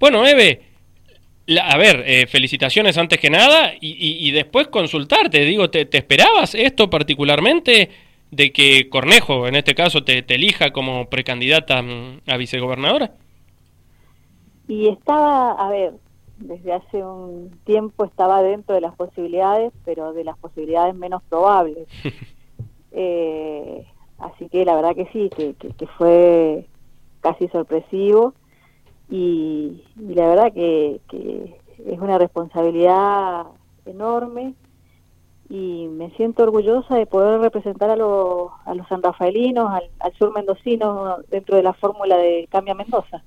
Bueno, Eve, a ver, eh, felicitaciones antes que nada y, después consultarte. Digo, ¿te, esperabas esto particularmente de que Cornejo, en este caso, te, elija como precandidata mm, a vicegobernadora? Y estaba, a ver, desde hace un tiempo estaba dentro de las posibilidades, pero de las posibilidades menos probables. eh, así que la verdad que sí, que, que fue casi sorpresivo y, la verdad que, es una responsabilidad enorme y me siento orgullosa de poder representar a, los, a los sanrafaelinos, al, al sur mendocino dentro de la fórmula de Cambia Mendoza.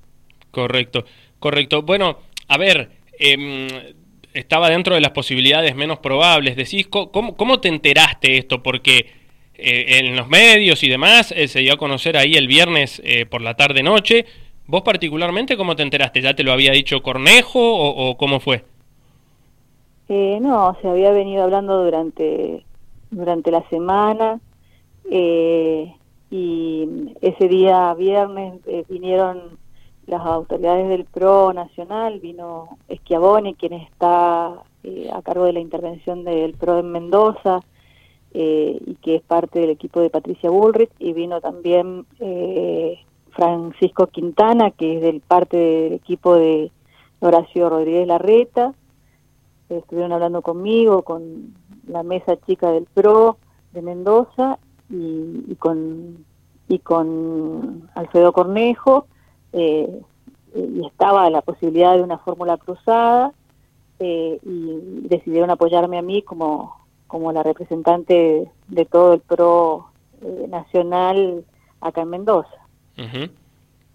Correcto, correcto. Bueno, a ver, em, estaba dentro de las posibilidades menos probables. Decís, ¿cómo, cómo te enteraste esto? Porque eh, en los medios y demás eh, se dio a conocer ahí el viernes eh, por la tarde-noche ¿Vos particularmente cómo te enteraste? ¿Ya te lo había dicho Cornejo o, cómo fue? Eh, no, se había venido hablando durante, durante la semana eh, y ese día viernes eh, vinieron las autoridades del PRO nacional, vino Schiavone, quien está a cargo de la intervención del PRO en Mendoza y que es parte del equipo de Patricia Bullrich, y vino también Francisco Quintana, que es del parte del equipo de Horacio Rodríguez Larreta. Estuvieron hablando conmigo, con la mesa chica del PRO de Mendoza y, con, y con Alfredo Cornejo. Eh, y estaba la posibilidad de una fórmula cruzada eh, y decidieron apoyarme a mí como, como la representante de todo el PRO eh, nacional acá en Mendoza.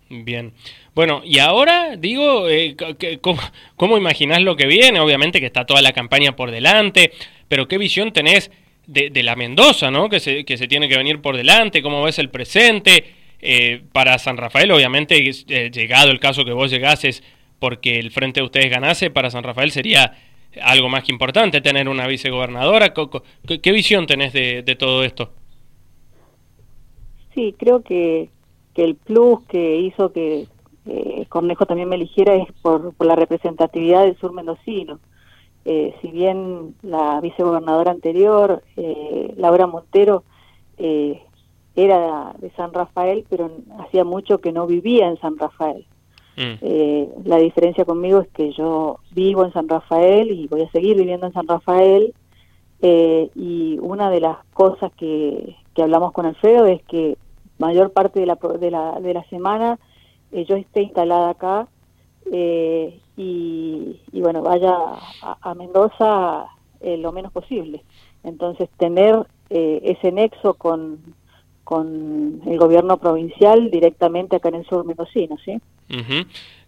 Bien. Bueno, y ahora digo, eh, ¿cómo, ¿cómo, imaginás lo que viene? Obviamente que está toda la campaña por delante, pero ¿qué visión tenés de, la Mendoza, ¿no? Que se, que se tiene que venir por delante, ¿cómo ves el presente? Eh, para San Rafael, obviamente, eh, llegado el caso que vos llegases porque el frente de ustedes ganase, para San Rafael sería algo más que importante tener una vicegobernadora. ¿Qué, qué visión tenés de, de todo esto? Sí, creo que, que el plus que hizo que eh, Cornejo también me eligiera es por, la representatividad del sur mendocino. Eh, si bien la vicegobernadora anterior, eh, Laura Montero, era de San Rafael, pero hacía mucho que no vivía en San Rafael. Mm. la diferencia conmigo es que yo vivo en San Rafael y voy a seguir viviendo en San Rafael. y una de las cosas que, que hablamos con Alfredo es que mayor parte de la, de la, de la semana eh, yo esté instalada acá eh, y, bueno, vaya a, Mendoza eh, lo menos posible. Entonces, tener ese nexo con, con el gobierno provincial directamente acá en el sur mendocino, ¿sí?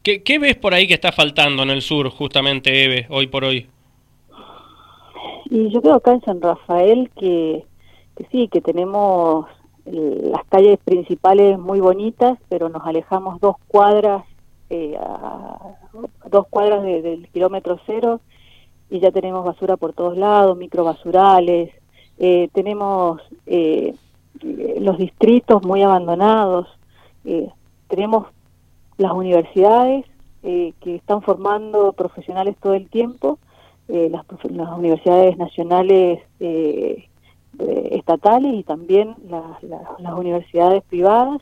¿Qué, ¿Qué, ves por ahí que está faltando en el sur, justamente, Eve, hoy por hoy? Y yo creo acá en San Rafael que, que sí, que tenemos las calles principales muy bonitas, pero nos alejamos dos cuadras, eh, dos cuadras del kilómetro cero y ya tenemos basura por todos lados, microbasurales, eh, tenemos eh, los distritos muy abandonados, eh, tenemos las universidades que están formando profesionales todo el tiempo, las, las, universidades nacionales eh, estatales y también las universidades privadas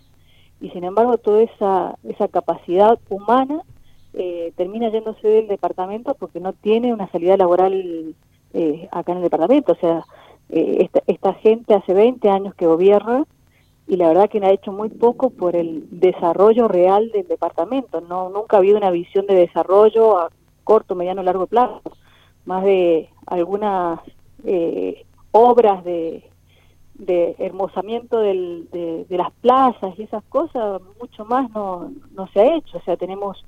y sin embargo toda esa, esa capacidad humana eh, termina yéndose del departamento porque no tiene una salida laboral eh, acá en el departamento. O sea, esta, esta gente hace 20 años que gobierna y la verdad que ha hecho muy poco por el desarrollo real del departamento. No Nunca ha habido una visión de desarrollo a corto, mediano, largo plazo. Más de algunas eh, obras de, de hermosamiento del, de, las plazas y esas cosas, mucho más no, no se ha hecho. O sea, tenemos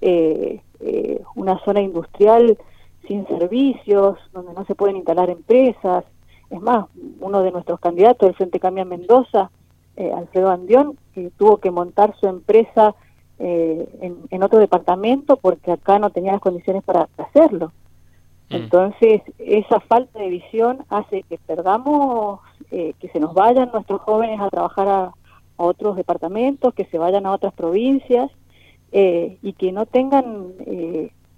eh, eh, una zona industrial sin servicios, donde no se pueden instalar empresas. Es más, uno de nuestros candidatos del Frente Cambia Mendoza, eh, Alfredo Andión, que tuvo que montar su empresa en, en, otro departamento porque acá no tenía las condiciones para hacerlo. Mm. Entonces, esa falta de visión hace que perdamos, eh, que se nos vayan nuestros jóvenes a trabajar a, otros departamentos, que se vayan a otras provincias, y que no tengan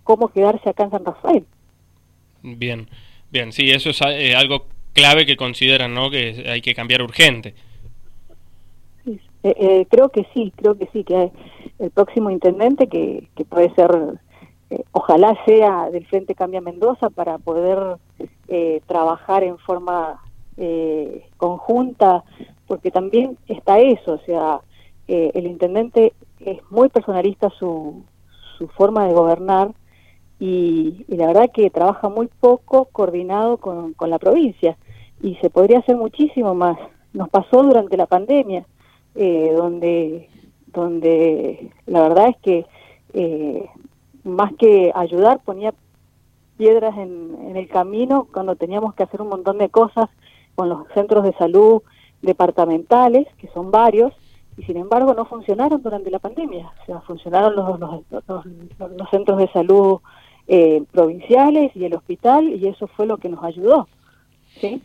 cómo quedarse acá en San Rafael. Bien, bien, sí, eso es algo clave que consideran, ¿no? Que hay que cambiar urgente. Eh, eh, creo que sí, creo que sí, que el próximo intendente, que, que puede ser, eh, ojalá sea del Frente Cambia Mendoza, para poder trabajar en forma conjunta, porque también está eso, o sea, el intendente es muy personalista su, su forma de gobernar y, y, la verdad que trabaja muy poco coordinado con, con la provincia y se podría hacer muchísimo más. Nos pasó durante la pandemia eh, donde, donde la verdad es que eh, más que ayudar ponía piedras en, en el camino cuando teníamos que hacer un montón de cosas con los centros de salud departamentales, que son varios, y sin embargo no funcionaron durante la pandemia. O sea, funcionaron los, los, los, centros de salud eh, provinciales y el hospital, y eso fue lo que nos ayudó. ¿sí?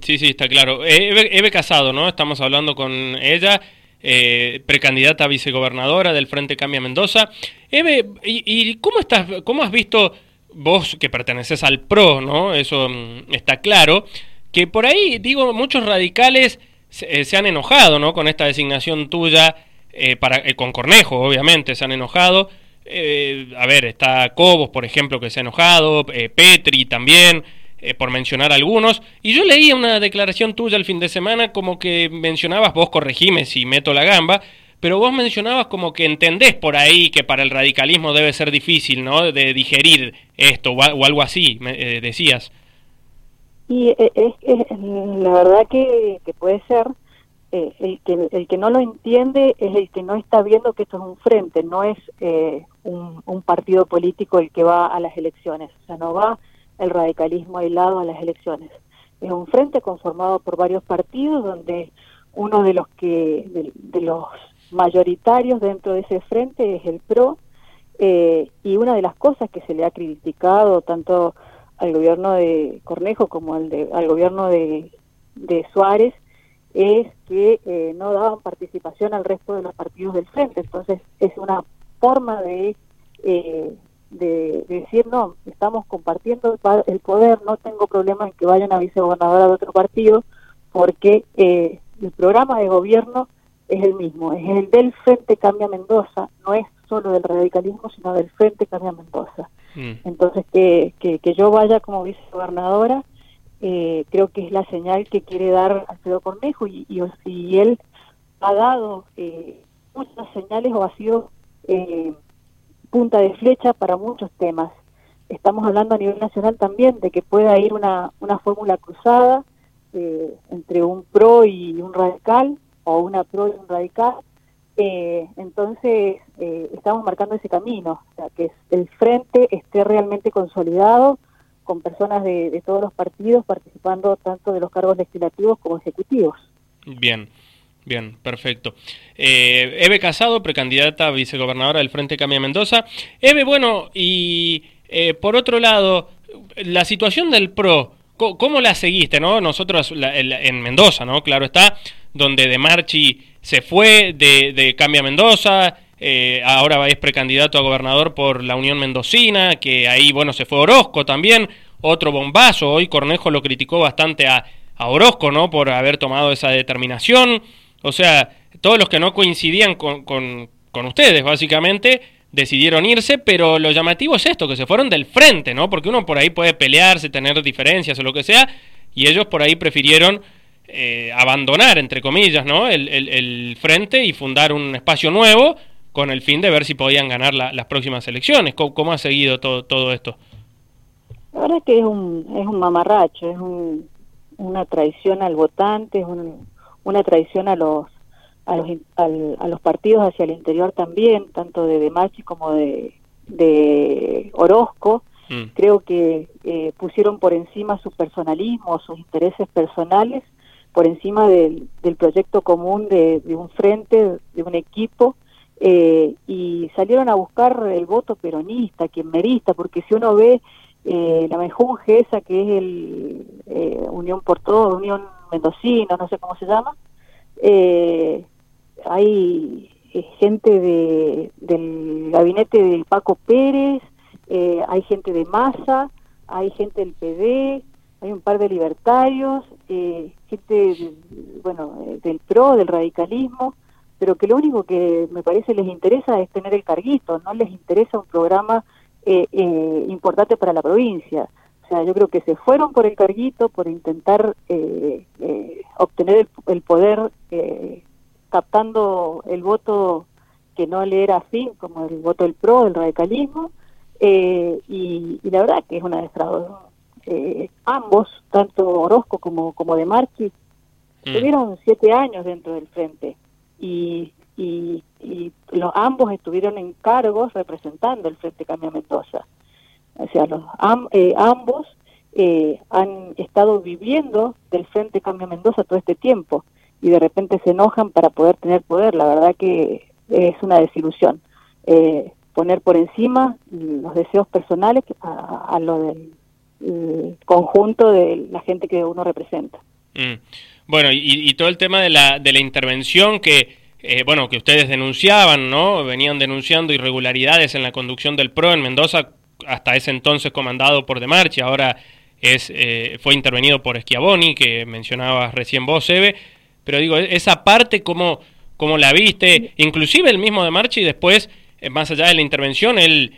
Sí, sí, está claro. Eh, Eve, Casado, ¿no? Estamos hablando con ella, eh, precandidata a vicegobernadora del Frente Cambia Mendoza. Eve, ¿y, cómo, estás, cómo has visto vos que perteneces al PRO, ¿no? Eso mm, está claro. Que por ahí, digo, muchos radicales se, eh, han enojado, ¿no? Con esta designación tuya, para, con Cornejo, obviamente, se han enojado. a ver, está Cobos, por ejemplo, que se ha enojado, Petri también. Eh, por mencionar algunos. Y yo leía una declaración tuya el fin de semana como que mencionabas, vos corregime si meto la gamba, pero vos mencionabas como que entendés por ahí que para el radicalismo debe ser difícil, ¿no? De digerir esto o, algo así, eh, decías. Y eh, es, la verdad que, puede ser, el, que, el que no lo entiende es el que no está viendo que esto es un frente, no es un, un partido político el que va a las elecciones, o sea, no va el radicalismo aislado a las elecciones. Es un frente conformado por varios partidos donde uno de los que de, los mayoritarios dentro de ese frente es el PRO eh, y una de las cosas que se le ha criticado tanto al gobierno de Cornejo como al, de, al gobierno de, de Suárez es que eh, no daban participación al resto de los partidos del frente. Entonces es una forma de eh, de, decir, no, estamos compartiendo el poder, no tengo problema en que vayan a vicegobernadora de otro partido, porque eh, el programa de gobierno es el mismo, es el del Frente Cambia Mendoza, no es solo del radicalismo, sino del Frente Cambia Mendoza. Mm. Entonces, que, que, yo vaya como vicegobernadora, eh, creo que es la señal que quiere dar Alfredo Cornejo y, y, él ha dado eh, muchas señales o ha sido eh, punta de flecha para muchos temas. Estamos hablando a nivel nacional también de que pueda ir una, una fórmula cruzada eh, entre un pro y un radical, o una pro y un radical. Eh, entonces, eh, estamos marcando ese camino, o sea, que el frente esté realmente consolidado con personas de, de todos los partidos participando tanto de los cargos legislativos como ejecutivos. Bien. Bien, perfecto. Eh, Eve Casado, precandidata a vicegobernadora del Frente Cambia Mendoza. Eve, bueno, y eh, por otro lado, la situación del PRO, ¿cómo, la seguiste, no? Nosotros en Mendoza, ¿no? Claro está, donde De Marchi se fue de, de Cambia Mendoza, eh, ahora es precandidato a gobernador por la Unión Mendocina, que ahí, bueno, se fue Orozco también, otro bombazo, hoy Cornejo lo criticó bastante a, a Orozco, ¿no? Por haber tomado esa determinación. O sea, todos los que no coincidían con, con, ustedes, básicamente, decidieron irse, pero lo llamativo es esto, que se fueron del frente, ¿no? Porque uno por ahí puede pelearse, tener diferencias o lo que sea, y ellos por ahí prefirieron eh, abandonar, entre comillas, ¿no? El, el, frente y fundar un espacio nuevo con el fin de ver si podían ganar las próximas elecciones. ¿Cómo, ha seguido todo, todo esto? La verdad es que es un, es un mamarracho, es un, una traición al votante, es un, una traición a los a los, a los partidos hacia el interior también, tanto de Demachi como de, de Orozco. Mm. Creo que eh, pusieron por encima su personalismo, sus intereses personales, por encima del, del proyecto común de, de, un frente, de un equipo, eh, y salieron a buscar el voto peronista, merista porque si uno ve eh, la mejunje esa que es el eh, Unión por Todo, Unión Mendocino, no sé cómo se llama, eh, hay gente de, del gabinete de Paco Pérez, hay gente de Massa, hay gente del PD, hay un par de libertarios, gente, bueno, del PRO, del radicalismo, pero que lo único que me parece les interesa es tener el carguito, no les interesa un programa eh, eh, importante para la provincia. O sea, yo creo que se fueron por el carguito, por intentar eh, obtener el, poder captando el voto que no le era afín, como el voto del PRO, del radicalismo, y, la verdad que es una defraudación. ambos, tanto Orozco como, como De Marchi, mm. tuvieron siete años dentro del frente y, y, los, ambos estuvieron en cargos representando el Frente Cambia Mendoza. O sea, los, eh, ambos eh, han estado viviendo del Frente Cambia Mendoza todo este tiempo y de repente se enojan para poder tener poder. La verdad que es una desilusión. Eh, poner por encima los deseos personales a, lo del conjunto de la gente que uno representa. Mm. Bueno, y, todo el tema de la, de la intervención que, eh, bueno, que ustedes denunciaban, ¿no? Venían denunciando irregularidades en la conducción del PRO en Mendoza, hasta ese entonces comandado por De Marchi, ahora es, eh, fue intervenido por Schiavoni, que mencionabas recién vos, Eve, pero digo, esa parte, ¿cómo, cómo la viste? Inclusive el mismo De Marchi después, eh, más allá de la intervención, él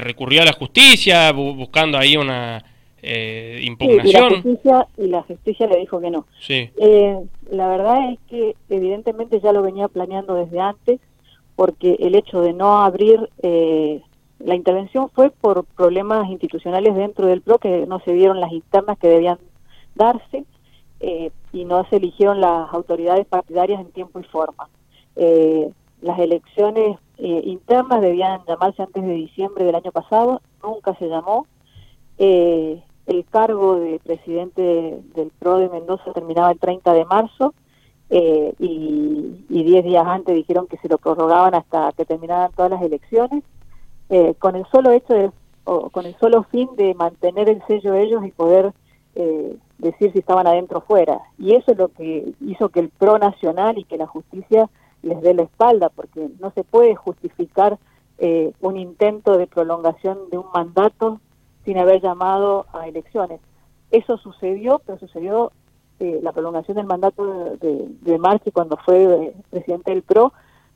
recurrió a la justicia buscando ahí una eh, impugnación. y, la justicia, y la justicia le dijo que no. Sí. Eh, la verdad es que evidentemente ya lo venía planeando desde antes, porque el hecho de no abrir eh, la intervención fue por problemas institucionales dentro del PRO, que no se dieron las internas que debían darse eh, y no se eligieron las autoridades partidarias en tiempo y forma. las elecciones internas debían llamarse antes de diciembre del año pasado, nunca se llamó. Eh, el cargo de presidente del PRO de Mendoza terminaba el 30 de marzo eh, y, y diez días antes dijeron que se lo prorrogaban hasta que terminaran todas las elecciones, eh, con el solo hecho de, o con el solo fin de mantener el sello ellos y poder eh, decir si estaban adentro o fuera. Y eso es lo que hizo que el PRO nacional y que la justicia les dé la espalda, porque no se puede justificar un intento de prolongación de un mandato sin haber llamado a elecciones. Eso sucedió, pero sucedió eh, la prolongación del mandato de, de Marchi cuando fue eh, presidente del PRO,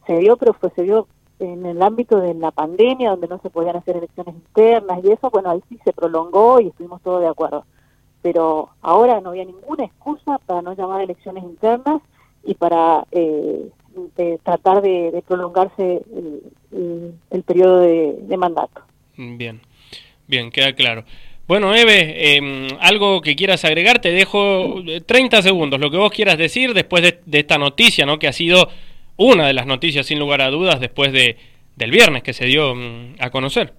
se dio, pero fue, se dio en el ámbito de la pandemia, donde no se podían hacer elecciones internas y eso, bueno, ahí sí se prolongó y estuvimos todos de acuerdo. Pero ahora no había ninguna excusa para no llamar elecciones internas y para eh, tratar de, prolongarse el, el, periodo de mandato. Bien. Bien, queda claro. Bueno, Eve, em, algo que quieras agregar, te dejo 30 eh, segundos, lo que vos quieras decir después de, esta noticia, ¿no? Que ha sido una de las noticias, sin lugar a dudas, después de, del viernes que se dio mm, a conocer.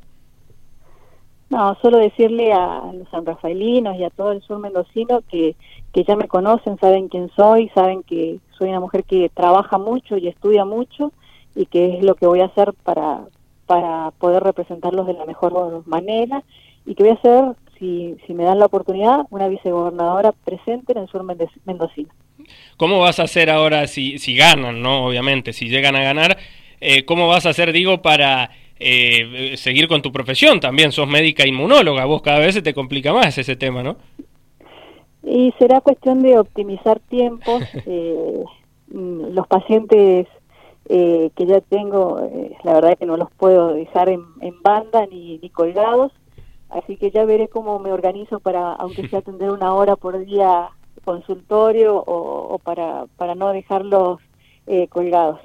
No, solo decirle a los sanrafaelinos y a todo el sur mendocino que, que ya me conocen, saben quién soy, saben que soy una mujer que trabaja mucho y estudia mucho y que es lo que voy a hacer para, para poder representarlos de la mejor manera y que voy a ser, si, si me dan la oportunidad, una vicegobernadora presente en el sur mendocino. ¿Cómo vas a hacer ahora si, si ganan, no? Obviamente, si llegan a ganar, eh, ¿cómo vas a hacer, digo, para eh, seguir con tu profesión? También sos médica inmunóloga, vos cada vez se te complica más ese tema, ¿no? Y será cuestión de optimizar tiempos. Eh, mm, los pacientes eh, que ya tengo, eh, la verdad que no los puedo dejar en, banda ni, ni, colgados, así que ya veré cómo me organizo para, aunque sea atender una hora por día consultorio o, para, para no dejarlos eh, colgados.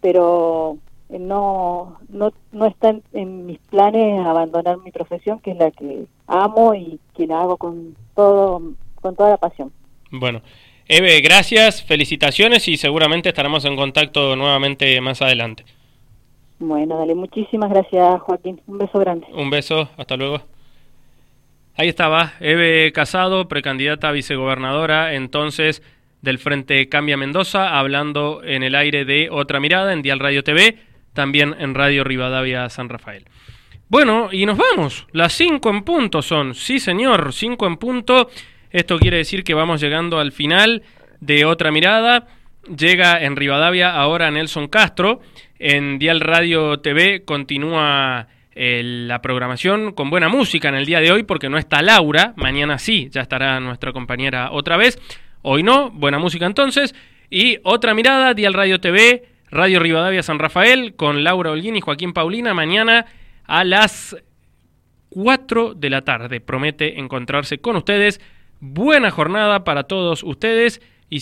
Pero no, no, no está en, mis planes abandonar mi profesión, que es la que amo y que la hago con, todo, con toda la pasión. Bueno, Eve, gracias, felicitaciones y seguramente estaremos en contacto nuevamente más adelante. Bueno, dale, muchísimas gracias Joaquín, un beso grande. Un beso, hasta luego. Ahí estaba, Eve Casado, precandidata a vicegobernadora entonces del Frente Cambia Mendoza, hablando en el aire de Otra Mirada en Dial Radio TV, también en Radio Rivadavia San Rafael. Bueno, y nos vamos, las cinco en punto son, sí señor, cinco en punto. Esto quiere decir que vamos llegando al final de otra mirada. llega en Rivadavia ahora Nelson Castro. En Dial Radio TV continúa la programación con buena música en el día de hoy porque no está Laura. Mañana sí, ya estará nuestra compañera otra vez. Hoy no, buena música entonces. Y otra mirada, Dial Radio TV, Radio Rivadavia San Rafael, con Laura Holguín y Joaquín Paulina, mañana a las 4 de la tarde. Promete encontrarse con ustedes. Buena jornada para todos ustedes